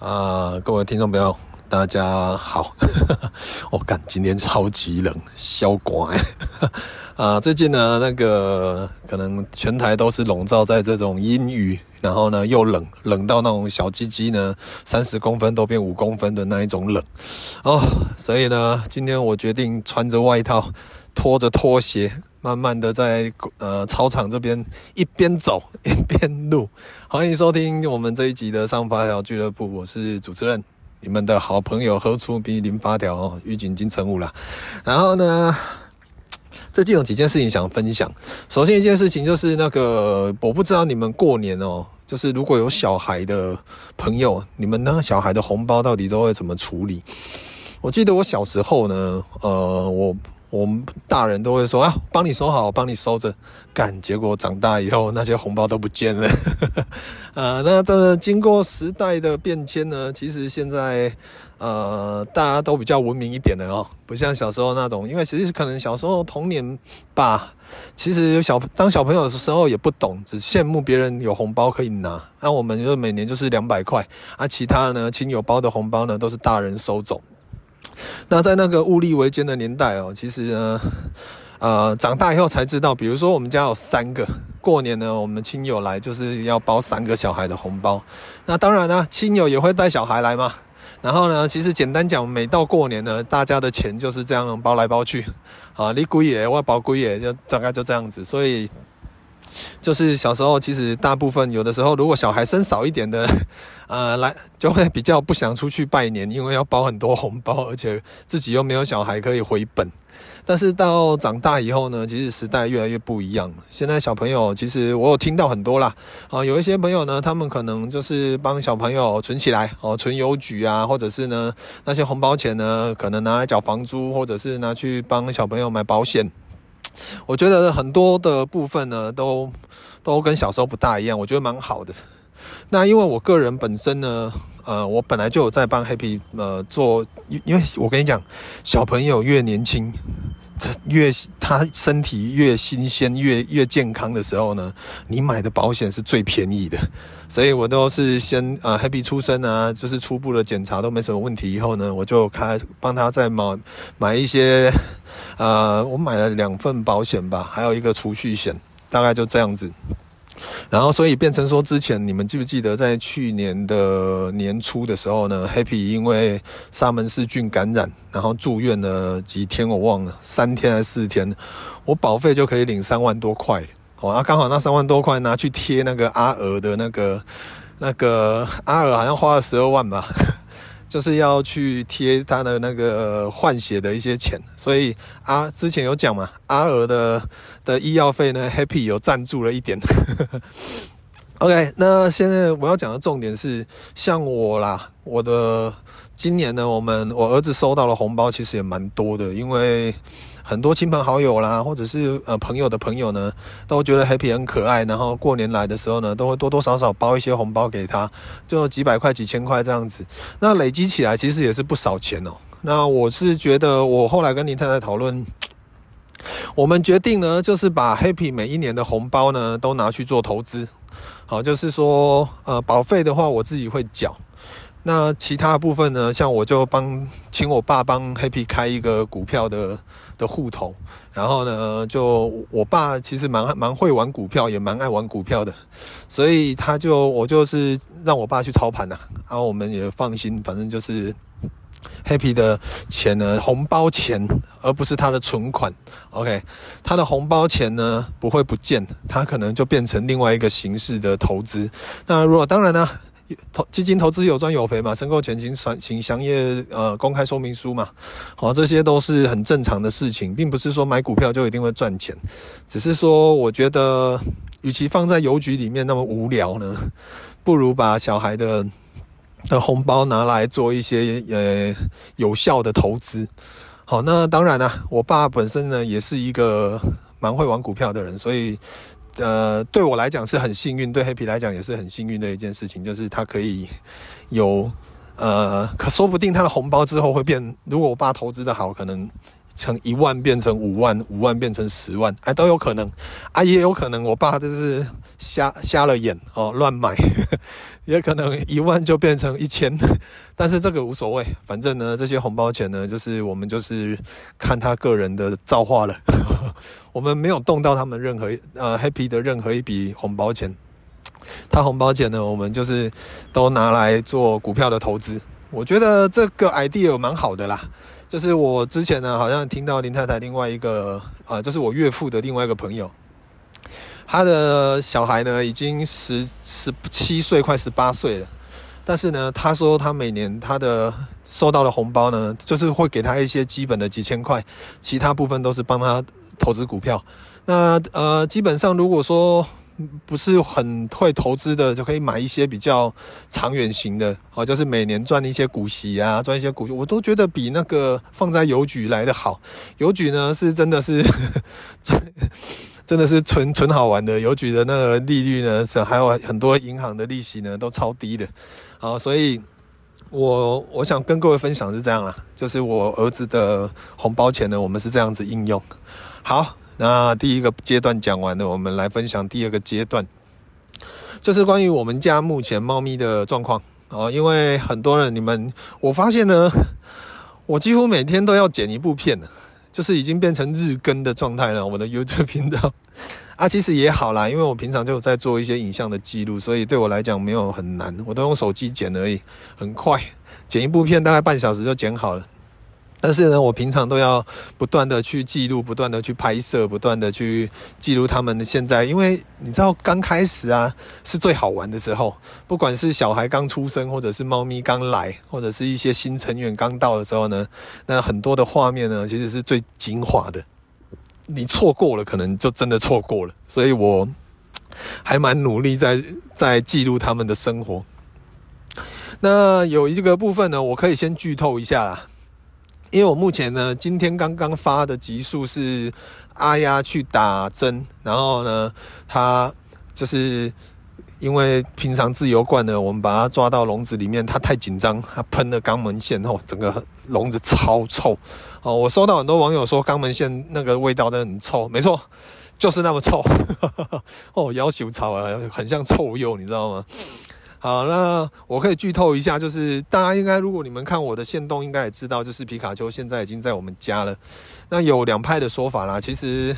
啊、各位听众朋友，大家好。我感今天超级冷，小乖。啊，最近呢，那个可能全台都是笼罩在这种阴雨，然后呢又冷，冷到那种小鸡鸡呢三十公分都变五公分的那一种冷哦。所以呢，今天我决定穿着外套，拖着拖鞋。慢慢的在呃操场这边一边走 一边录，欢迎收听我们这一集的上发条俱乐部，我是主持人，你们的好朋友何出比零发条哦，预警金城武啦。然后呢，最近有几件事情想分享。首先一件事情就是那个，我不知道你们过年哦，就是如果有小孩的朋友，你们那个小孩的红包到底都会怎么处理？我记得我小时候呢，呃，我。我们大人都会说啊，帮你收好，帮你收着。干，结果长大以后，那些红包都不见了。呃，那这经过时代的变迁呢，其实现在呃，大家都比较文明一点的哦，不像小时候那种。因为其实可能小时候童年吧，其实有小当小朋友的时候也不懂，只羡慕别人有红包可以拿。那我们就每年就是两百块，啊，其他呢，亲友包的红包呢，都是大人收走。那在那个物力维艰的年代哦，其实呢，呃，长大以后才知道，比如说我们家有三个，过年呢，我们亲友来就是要包三个小孩的红包。那当然呢，亲友也会带小孩来嘛。然后呢，其实简单讲，每到过年呢，大家的钱就是这样包来包去。啊，你归爷，我包归爷，就大概就这样子。所以。就是小时候，其实大部分有的时候，如果小孩生少一点的，呃，来就会比较不想出去拜年，因为要包很多红包，而且自己又没有小孩可以回本。但是到长大以后呢，其实时代越来越不一样。现在小朋友，其实我有听到很多啦，啊，有一些朋友呢，他们可能就是帮小朋友存起来，哦，存邮局啊，或者是呢，那些红包钱呢，可能拿来缴房租，或者是拿去帮小朋友买保险。我觉得很多的部分呢，都都跟小时候不大一样，我觉得蛮好的。那因为我个人本身呢，呃，我本来就有在帮 Happy 呃做，因为我跟你讲，小朋友越年轻。越他身体越新鲜、越越健康的时候呢，你买的保险是最便宜的。所以我都是先啊、Happy 出生啊，就是初步的检查都没什么问题以后呢，我就开帮他再买买一些，呃，我买了两份保险吧，还有一个储蓄险，大概就这样子。然后，所以变成说，之前你们记不记得，在去年的年初的时候呢，Happy 因为沙门氏菌感染，然后住院了几天，我忘了三天还是四天，我保费就可以领三万多块哦，啊，刚好那三万多块拿去贴那个阿娥的那个那个阿娥好像花了十二万吧。就是要去贴他的那个换血的一些钱，所以啊，之前有讲嘛，阿娥的的医药费呢，Happy 有赞助了一点。OK，那现在我要讲的重点是，像我啦，我的今年呢，我们我儿子收到了红包，其实也蛮多的，因为。很多亲朋好友啦，或者是呃朋友的朋友呢，都觉得 Happy 很可爱，然后过年来的时候呢，都会多多少少包一些红包给他，就几百块、几千块这样子。那累积起来其实也是不少钱哦。那我是觉得，我后来跟林太太讨论，我们决定呢，就是把 Happy 每一年的红包呢，都拿去做投资。好，就是说，呃，保费的话，我自己会缴。那其他部分呢？像我就帮请我爸帮 Happy 开一个股票的的户头，然后呢，就我爸其实蛮蛮会玩股票，也蛮爱玩股票的，所以他就我就是让我爸去操盘呐，然后我们也放心，反正就是 Happy 的钱呢，红包钱，而不是他的存款。OK，他的红包钱呢不会不见，他可能就变成另外一个形式的投资。那如果当然呢？投基金投资有赚有赔嘛？申购前请详请详阅呃公开说明书嘛。好，这些都是很正常的事情，并不是说买股票就一定会赚钱，只是说我觉得，与其放在邮局里面那么无聊呢，不如把小孩的的红包拿来做一些呃有效的投资。好，那当然啦，我爸本身呢也是一个蛮会玩股票的人，所以。呃，对我来讲是很幸运，对黑皮来讲也是很幸运的一件事情，就是他可以有呃，可说不定他的红包之后会变，如果我爸投资的好，可能从一万变成五万，五万变成十万，哎，都有可能。啊，也有可能我爸就是瞎瞎了眼哦，乱买，也可能一万就变成一千，但是这个无所谓，反正呢，这些红包钱呢，就是我们就是看他个人的造化了，我们没有动到他们任何呃 happy 的任何一笔红包钱，他红包钱呢，我们就是都拿来做股票的投资，我觉得这个 idea 蛮好的啦。就是我之前呢，好像听到林太太另外一个啊、就是我岳父的另外一个朋友，他的小孩呢已经十十七岁，快十八岁了。但是呢，他说他每年他的收到的红包呢，就是会给他一些基本的几千块，其他部分都是帮他投资股票。那呃，基本上如果说。不是很会投资的，就可以买一些比较长远型的，哦，就是每年赚一些股息啊，赚一些股息，我都觉得比那个放在邮局来的好。邮局呢是真的是，真的是纯纯好玩的。邮局的那个利率呢，是还有很多银行的利息呢都超低的。好，所以我我想跟各位分享是这样啦，就是我儿子的红包钱呢，我们是这样子应用。好。那第一个阶段讲完了，我们来分享第二个阶段，就是关于我们家目前猫咪的状况啊。因为很多人，你们我发现呢，我几乎每天都要剪一部片了，就是已经变成日更的状态了。我的 YouTube 频道啊，其实也好啦，因为我平常就在做一些影像的记录，所以对我来讲没有很难，我都用手机剪而已，很快，剪一部片大概半小时就剪好了。但是呢，我平常都要不断的去记录，不断的去拍摄，不断的去记录他们的现在，因为你知道刚开始啊是最好玩的时候，不管是小孩刚出生，或者是猫咪刚来，或者是一些新成员刚到的时候呢，那很多的画面呢其实是最精华的，你错过了，可能就真的错过了。所以我还蛮努力在在记录他们的生活。那有一个部分呢，我可以先剧透一下啦。因为我目前呢，今天刚刚发的集数是阿鸭去打针，然后呢，他就是因为平常自由惯呢，我们把它抓到笼子里面，它太紧张，它喷了肛门腺后，整个笼子超臭哦。我收到很多网友说肛门腺那个味道真的很臭，没错，就是那么臭哦，要求草啊，很像臭鼬，你知道吗？好，那我可以剧透一下，就是大家应该，如果你们看我的线动，应该也知道，就是皮卡丘现在已经在我们家了。那有两派的说法啦，其实，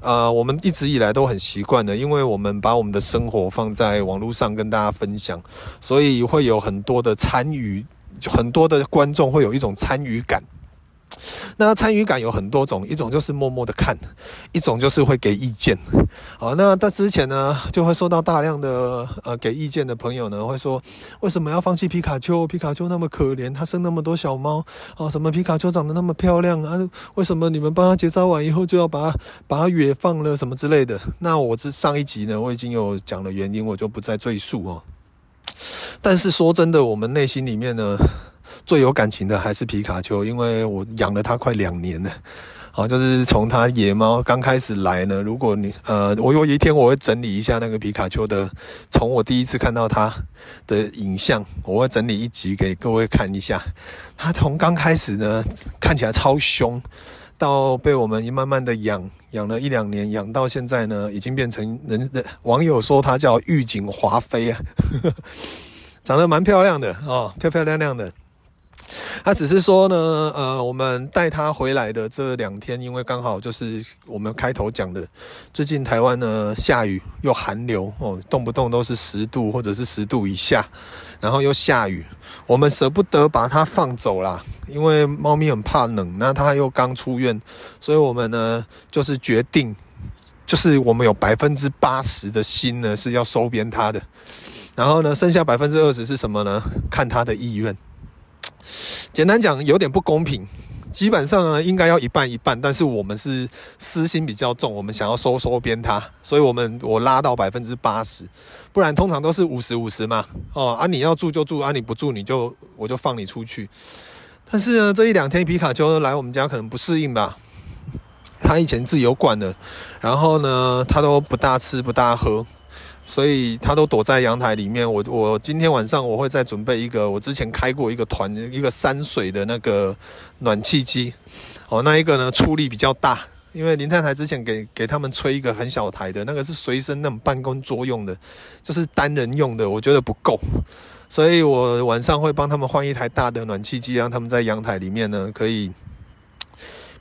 呃，我们一直以来都很习惯的，因为我们把我们的生活放在网络上跟大家分享，所以会有很多的参与，很多的观众会有一种参与感。那参与感有很多种，一种就是默默的看，一种就是会给意见。好，那在之前呢，就会收到大量的呃给意见的朋友呢，会说为什么要放弃皮卡丘？皮卡丘那么可怜，它生那么多小猫啊，什么皮卡丘长得那么漂亮啊？为什么你们帮它结扎完以后就要把它把它也放了什么之类的？那我这上一集呢，我已经有讲了原因，我就不再赘述哦。但是说真的，我们内心里面呢。最有感情的还是皮卡丘，因为我养了它快两年了。好，就是从它野猫刚开始来呢，如果你呃，我有一天我会整理一下那个皮卡丘的，从我第一次看到它的影像，我会整理一集给各位看一下。它从刚开始呢，看起来超凶，到被我们慢慢的养，养了一两年，养到现在呢，已经变成人的网友说它叫玉颈华妃啊，长得蛮漂亮的哦，漂漂亮亮的。他只是说呢，呃，我们带他回来的这两天，因为刚好就是我们开头讲的，最近台湾呢下雨又寒流哦，动不动都是十度或者是十度以下，然后又下雨，我们舍不得把它放走啦，因为猫咪很怕冷，那它又刚出院，所以我们呢就是决定，就是我们有百分之八十的心呢是要收编它的，然后呢剩下百分之二十是什么呢？看它的意愿。简单讲，有点不公平。基本上呢，应该要一半一半，但是我们是私心比较重，我们想要收收编他，所以我们我拉到百分之八十，不然通常都是五十五十嘛。哦，啊，你要住就住，啊，你不住你就我就放你出去。但是呢，这一两天皮卡丘来我们家可能不适应吧，他以前自由惯了，然后呢，他都不大吃不大喝。所以他都躲在阳台里面。我我今天晚上我会再准备一个，我之前开过一个团，一个山水的那个暖气机。哦，那一个呢出力比较大，因为林太太之前给给他们吹一个很小台的那个是随身那种办公桌用的，就是单人用的，我觉得不够，所以我晚上会帮他们换一台大的暖气机，让他们在阳台里面呢可以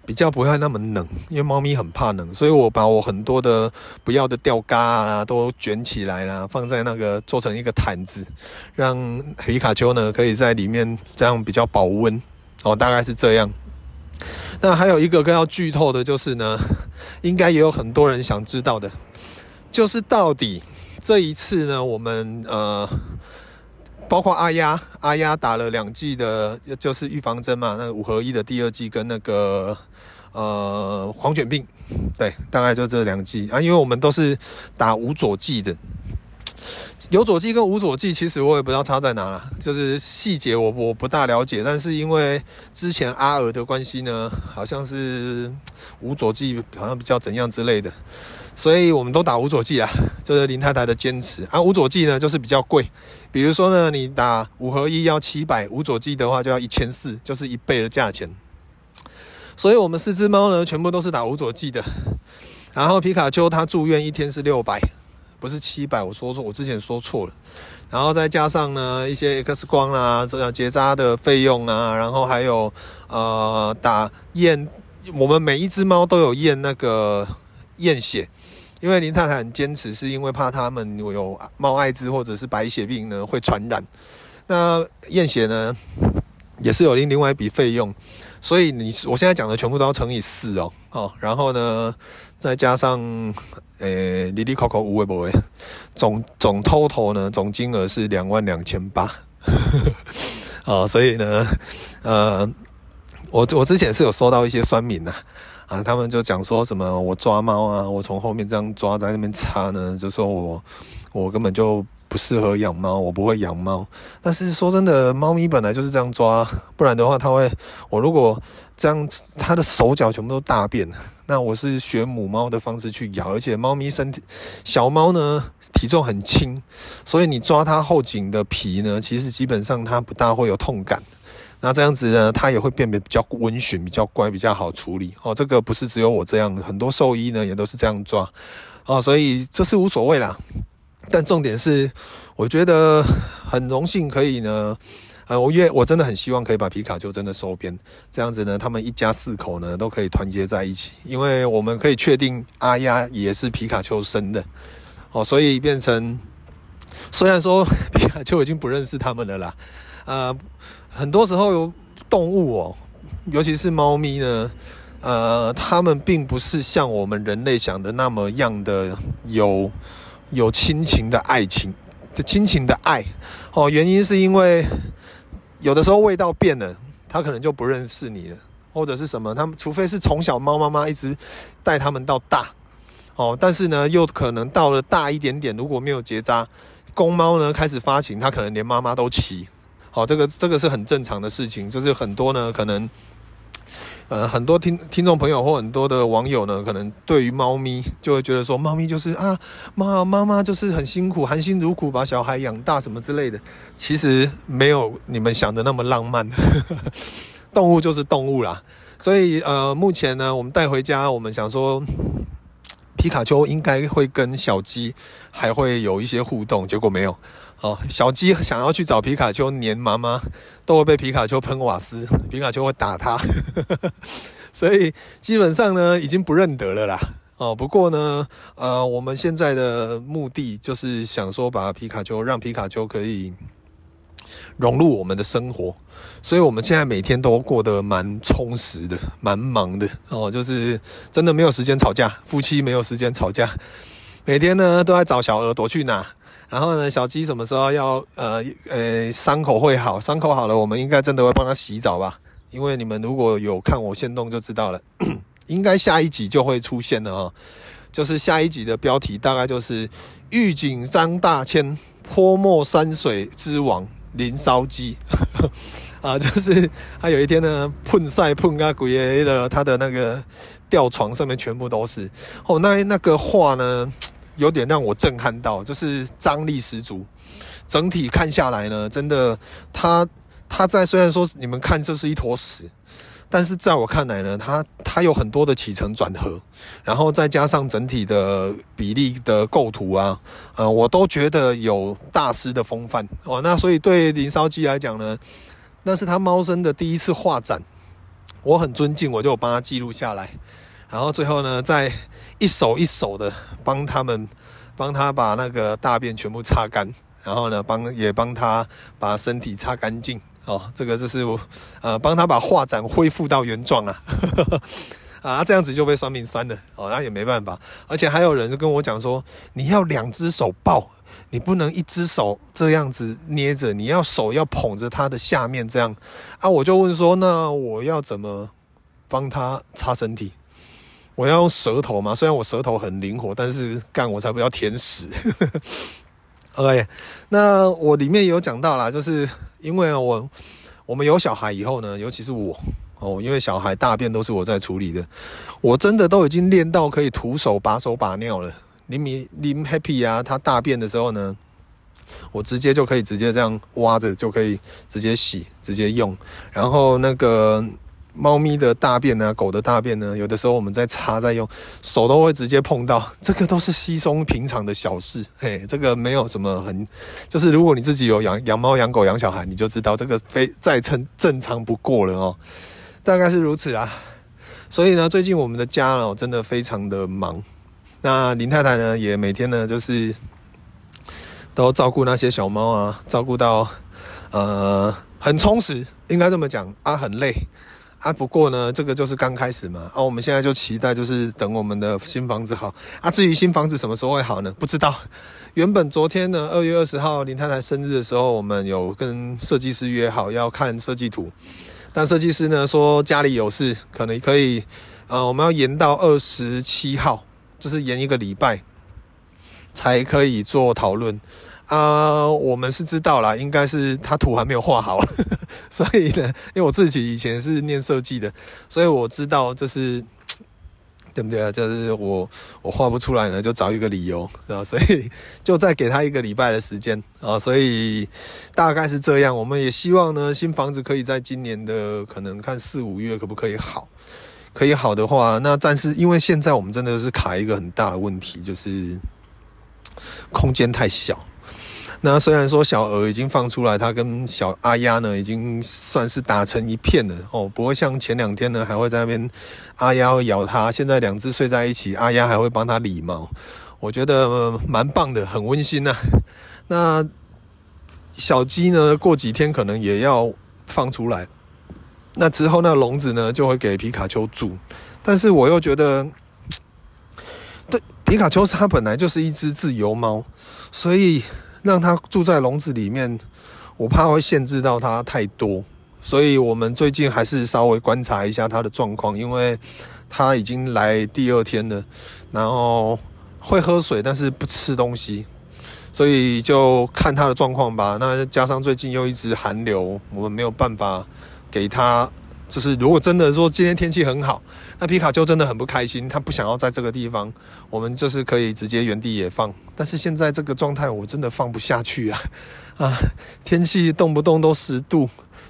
比较不会那么冷，因为猫咪很怕冷，所以我把我很多的不要的吊嘎啊都卷起来啦，放在那个做成一个毯子，让皮卡丘呢可以在里面这样比较保温哦，大概是这样。那还有一个更要剧透的，就是呢，应该也有很多人想知道的，就是到底这一次呢，我们呃，包括阿丫，阿丫打了两剂的，就是预防针嘛，那个五合一的第二剂跟那个呃狂犬病，对，大概就这两剂啊，因为我们都是打无佐剂的。有佐剂跟无佐剂，其实我也不知道差在哪了，就是细节我我不大了解。但是因为之前阿尔的关系呢，好像是无佐剂好像比较怎样之类的，所以我们都打无佐剂啊，就是林太太的坚持啊。无佐剂呢就是比较贵，比如说呢，你打五合一要七百，无佐剂的话就要一千四，就是一倍的价钱。所以我们四只猫呢，全部都是打无佐剂的。然后皮卡丘它住院一天是六百。不是七百，我说错，我之前说错了。然后再加上呢一些 X 光啊，这样结扎的费用啊，然后还有呃打验，我们每一只猫都有验那个验血，因为林太太很坚持，是因为怕他们有猫艾滋或者是白血病呢会传染。那验血呢也是有另另外一笔费用，所以你我现在讲的全部都要乘以四哦哦，然后呢再加上。诶、欸，哩哩扣扣无为不为，总总 total 呢，总金额是两万两千八，啊，所以呢，呃，我我之前是有收到一些酸民呐，啊，他们就讲说什么我抓猫啊，我从后面这样抓在那边插呢，就说我我根本就。不适合养猫，我不会养猫。但是说真的，猫咪本来就是这样抓，不然的话，它会。我如果这样，它的手脚全部都大便，那我是学母猫的方式去咬。而且猫咪身体小猫呢，体重很轻，所以你抓它后颈的皮呢，其实基本上它不大会有痛感。那这样子呢，它也会变得比较温驯、比较乖、比较好处理。哦，这个不是只有我这样，很多兽医呢也都是这样抓。哦，所以这是无所谓啦。但重点是，我觉得很荣幸可以呢，呃，我越我真的很希望可以把皮卡丘真的收编，这样子呢，他们一家四口呢都可以团结在一起，因为我们可以确定阿丫也是皮卡丘生的，哦，所以变成虽然说皮卡丘已经不认识他们了啦，呃，很多时候有动物哦，尤其是猫咪呢，呃，他们并不是像我们人类想的那么样的有。有亲情的爱情，的亲情的爱，哦，原因是因为有的时候味道变了，他可能就不认识你了，或者是什么，他们除非是从小猫妈妈一直带他们到大，哦，但是呢，又可能到了大一点点，如果没有结扎，公猫呢开始发情，它可能连妈妈都骑，好，这个这个是很正常的事情，就是很多呢可能。呃，很多听听众朋友或很多的网友呢，可能对于猫咪就会觉得说，猫咪就是啊，妈妈妈就是很辛苦，含辛茹苦把小孩养大什么之类的。其实没有你们想的那么浪漫，动物就是动物啦。所以呃，目前呢，我们带回家，我们想说。皮卡丘应该会跟小鸡还会有一些互动，结果没有。哦，小鸡想要去找皮卡丘黏妈妈，都会被皮卡丘喷瓦斯，皮卡丘会打它，所以基本上呢，已经不认得了啦。哦，不过呢，呃，我们现在的目的就是想说，把皮卡丘让皮卡丘可以。融入我们的生活，所以我们现在每天都过得蛮充实的，蛮忙的哦。就是真的没有时间吵架，夫妻没有时间吵架，每天呢都在找小鹅躲去哪。然后呢，小鸡什么时候要呃呃伤口会好？伤口好了，我们应该真的会帮它洗澡吧？因为你们如果有看我限动就知道了，应该下一集就会出现了哦。就是下一集的标题大概就是“狱警张大千，泼墨山水之王”。林烧鸡啊，就是他有一天呢，喷晒喷啊，鬼了，他的那个吊床上面全部都是哦，那那个画呢，有点让我震撼到，就是张力十足。整体看下来呢，真的，他他在虽然说你们看这是一坨屎，但是在我看来呢，它它有很多的起承转合，然后再加上整体的比例的构图啊，呃，我都觉得有大师的风范哦。那所以对林烧鸡来讲呢，那是他猫生的第一次画展，我很尊敬，我就帮他记录下来，然后最后呢，再一手一手的帮他们帮他把那个大便全部擦干，然后呢，帮也帮他把身体擦干净。哦，这个就是我，呃，帮他把画展恢复到原状啊，啊，这样子就被酸民酸了，哦，那也没办法，而且还有人就跟我讲说，你要两只手抱，你不能一只手这样子捏着，你要手要捧着他的下面这样，啊，我就问说，那我要怎么帮他擦身体？我要用舌头吗？虽然我舌头很灵活，但是干我才不要舔屎。OK，那我里面有讲到啦，就是。因为我我们有小孩以后呢，尤其是我哦，因为小孩大便都是我在处理的，我真的都已经练到可以徒手把手把尿了。林米林 Happy 啊，他大便的时候呢，我直接就可以直接这样挖着就可以直接洗直接用，然后那个。猫咪的大便呢、啊，狗的大便呢，有的时候我们在擦在用，手都会直接碰到，这个都是稀松平常的小事，嘿，这个没有什么很，就是如果你自己有养养猫、养狗、养小孩，你就知道这个非再称正常不过了哦，大概是如此啊。所以呢，最近我们的家哦，真的非常的忙。那林太太呢，也每天呢，就是都照顾那些小猫啊，照顾到呃很充实，应该这么讲啊，很累。啊，不过呢，这个就是刚开始嘛。啊，我们现在就期待，就是等我们的新房子好。啊，至于新房子什么时候会好呢？不知道。原本昨天呢，二月二十号林太太生日的时候，我们有跟设计师约好要看设计图，但设计师呢说家里有事，可能可以，呃，我们要延到二十七号，就是延一个礼拜，才可以做讨论。啊，我们是知道啦，应该是他图还没有画好，所以呢，因为我自己以前是念设计的，所以我知道就是 对不对啊？就是我我画不出来呢，就找一个理由，是吧？所以 就再给他一个礼拜的时间啊，所以大概是这样。我们也希望呢，新房子可以在今年的可能看四五月可不可以好，可以好的话，那但是因为现在我们真的是卡一个很大的问题，就是空间太小。那虽然说小鹅已经放出来，它跟小阿丫呢已经算是打成一片了哦，不会像前两天呢还会在那边阿丫会咬它，现在两只睡在一起，阿丫还会帮它理毛，我觉得蛮棒的，很温馨呐。那小鸡呢，过几天可能也要放出来，那之后那笼子呢就会给皮卡丘住，但是我又觉得，对，皮卡丘它本来就是一只自由猫，所以。让它住在笼子里面，我怕会限制到它太多，所以我们最近还是稍微观察一下它的状况，因为它已经来第二天了，然后会喝水，但是不吃东西，所以就看它的状况吧。那加上最近又一直寒流，我们没有办法给它。就是如果真的说今天天气很好，那皮卡丘真的很不开心，他不想要在这个地方，我们就是可以直接原地野放。但是现在这个状态，我真的放不下去啊！啊，天气动不动都十度、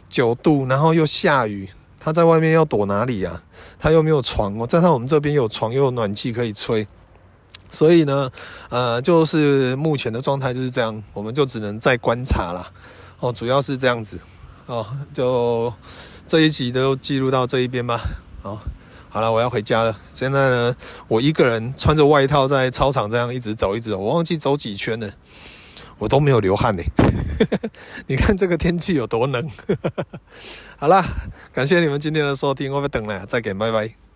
九度，然后又下雨，他在外面要躲哪里啊？他又没有床，我在他我们这边有床，又有暖气可以吹，所以呢，呃，就是目前的状态就是这样，我们就只能再观察啦。哦，主要是这样子，哦，就。这一集都记录到这一边吧。好，好了，我要回家了。现在呢，我一个人穿着外套在操场这样一直走，一直走。我忘记走几圈了，我都没有流汗呢。你看这个天气有多冷。好了，感谢你们今天的收听，我们等了，再见，拜拜。